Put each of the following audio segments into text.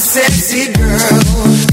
sexy girl.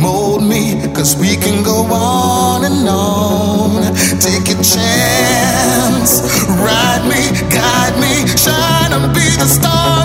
Mold me, cause we can go on and on. Take a chance, ride me, guide me, shine and be the star